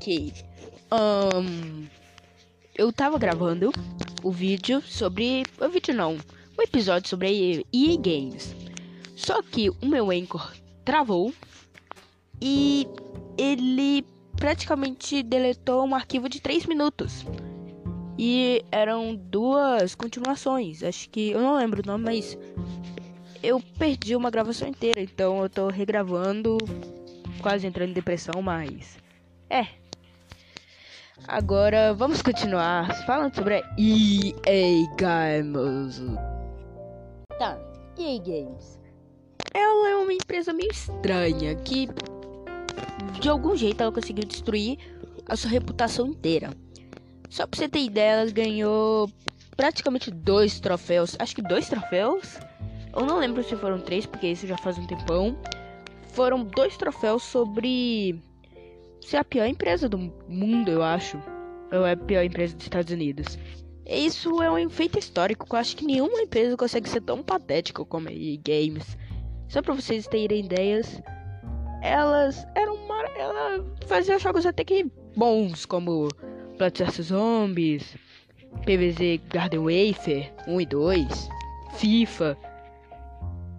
Ok. Um, eu tava gravando o vídeo sobre. O vídeo não. O episódio sobre EA Games. Só que o meu Anchor travou e ele praticamente deletou um arquivo de 3 minutos. E eram duas continuações. Acho que. Eu não lembro o nome, mas. Eu perdi uma gravação inteira. Então eu tô regravando. Quase entrando em depressão, mas. É. Agora vamos continuar falando sobre a EA Games. Tá, EA Games. Ela é uma empresa meio estranha que de algum jeito ela conseguiu destruir a sua reputação inteira. Só pra você ter ideia, ela ganhou praticamente dois troféus. Acho que dois troféus. Eu não lembro se foram três, porque isso já faz um tempão. Foram dois troféus sobre ser a pior empresa do mundo, eu acho. Ou é a pior empresa dos Estados Unidos. Isso é um feito histórico. Eu acho que nenhuma empresa consegue ser tão patética como a EA Games. Só pra vocês terem ideias, elas eram uma, ela fazia jogos até que bons, como Plants vs Zombies, PvZ Garden Wafer 1 e 2, FIFA,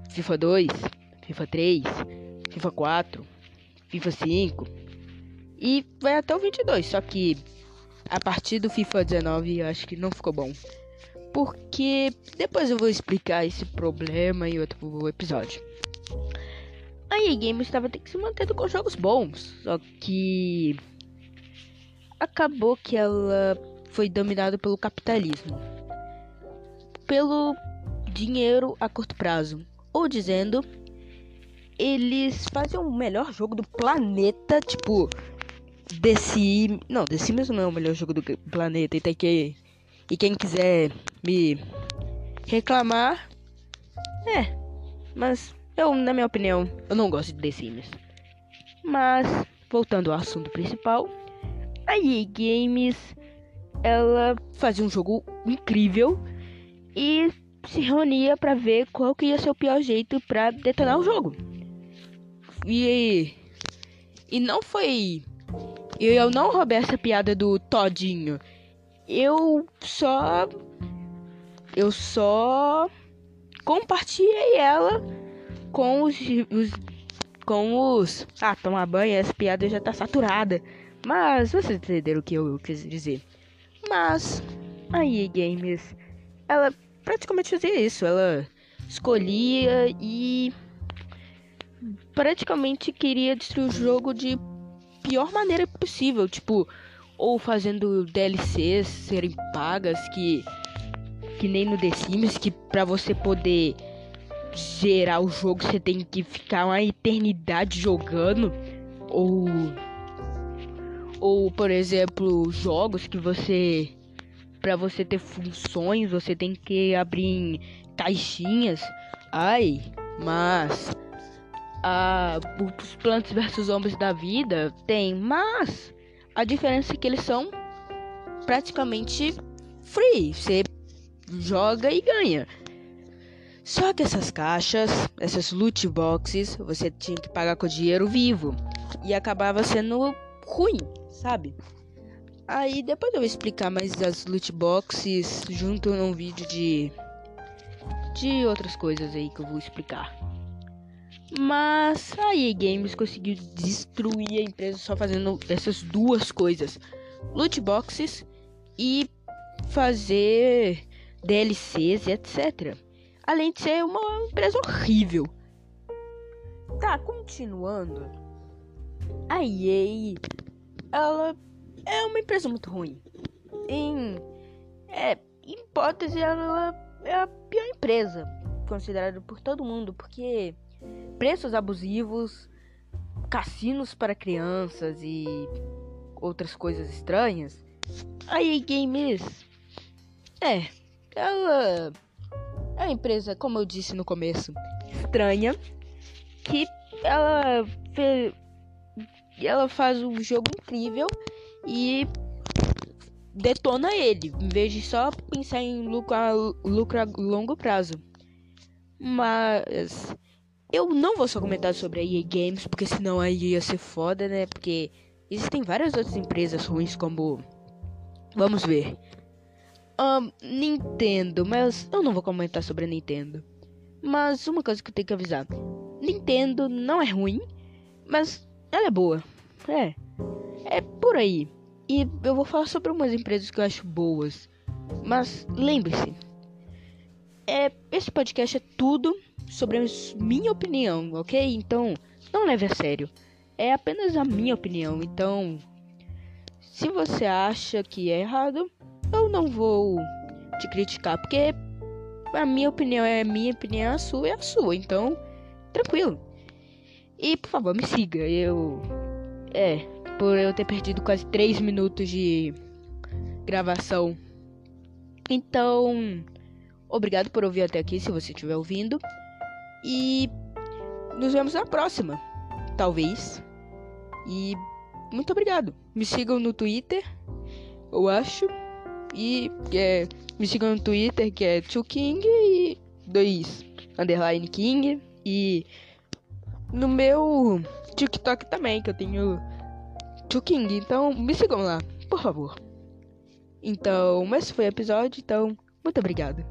FIFA 2, FIFA 3, FIFA 4, FIFA 5 e vai até o 22, só que a partir do FIFA 19 eu acho que não ficou bom. Porque depois eu vou explicar esse problema em outro episódio. A EA Games estava tendo que se mantendo com jogos bons, só que acabou que ela foi dominada pelo capitalismo, pelo dinheiro a curto prazo, ou dizendo, eles fazem o melhor jogo do planeta, tipo The Sims, não, The Sims não é o melhor jogo do planeta, e tem que e quem quiser me reclamar, é, mas eu, na minha opinião, eu não gosto de The Sims. Mas, voltando ao assunto principal, a EA Games, ela fazia um jogo incrível e se reunia para ver qual que ia ser o pior jeito para detonar o jogo. E e não foi eu não roubei essa piada do todinho. Eu só eu só compartilhei ela com os, os com os ah tomar banho essa piada já tá saturada. Mas vocês entenderam o que eu, eu quis dizer. Mas a EA Games ela praticamente fazia isso. Ela escolhia e praticamente queria destruir o jogo de pior maneira possível tipo ou fazendo DLCs serem pagas que que nem no The Sims que para você poder zerar o jogo você tem que ficar uma eternidade jogando ou ou por exemplo jogos que você para você ter funções você tem que abrir caixinhas. Ai mas a os Plantas versus Zombies da vida tem mas a diferença é que eles são praticamente free você joga e ganha só que essas caixas, essas loot boxes, você tinha que pagar com dinheiro vivo. E acabava sendo ruim, sabe? Aí depois eu vou explicar mais as loot boxes junto num vídeo de de outras coisas aí que eu vou explicar. Mas a EA Games conseguiu destruir a empresa só fazendo essas duas coisas: loot boxes e fazer DLCs e etc além de ser uma empresa horrível. Tá, continuando. A EA, ela é uma empresa muito ruim. Em, é, em hipótese, ela é a pior empresa considerada por todo mundo, porque preços abusivos, cassinos para crianças e outras coisas estranhas. A EA Games, é, ela é uma empresa, como eu disse no começo, estranha, que ela fez, ela faz um jogo incrível e detona ele, em vez de só pensar em lucro a, lucro a longo prazo. Mas eu não vou só comentar sobre a EA Games, porque senão aí ia ser foda, né? Porque Existem várias outras empresas ruins, como. Vamos ver. Um, Nintendo, mas eu não vou comentar sobre a Nintendo. Mas uma coisa que eu tenho que avisar: Nintendo não é ruim, mas ela é boa. É. É por aí. E eu vou falar sobre umas empresas que eu acho boas. Mas lembre-se, é, esse podcast é tudo sobre a minha opinião, ok? Então, não leve a sério. É apenas a minha opinião. Então, se você acha que é errado, eu não vou te criticar, porque a minha opinião é a minha opinião, a sua é a sua. Então, tranquilo. E por favor, me siga. Eu é, por eu ter perdido quase 3 minutos de gravação. Então, obrigado por ouvir até aqui, se você estiver ouvindo. E nos vemos na próxima, talvez. E muito obrigado. Me sigam no Twitter, eu acho. E é, me sigam no Twitter, que é 2King e 2 underline King. E no meu TikTok também, que eu tenho 2King. Então me sigam lá, por favor. Então, esse foi o episódio. Então, muito obrigado.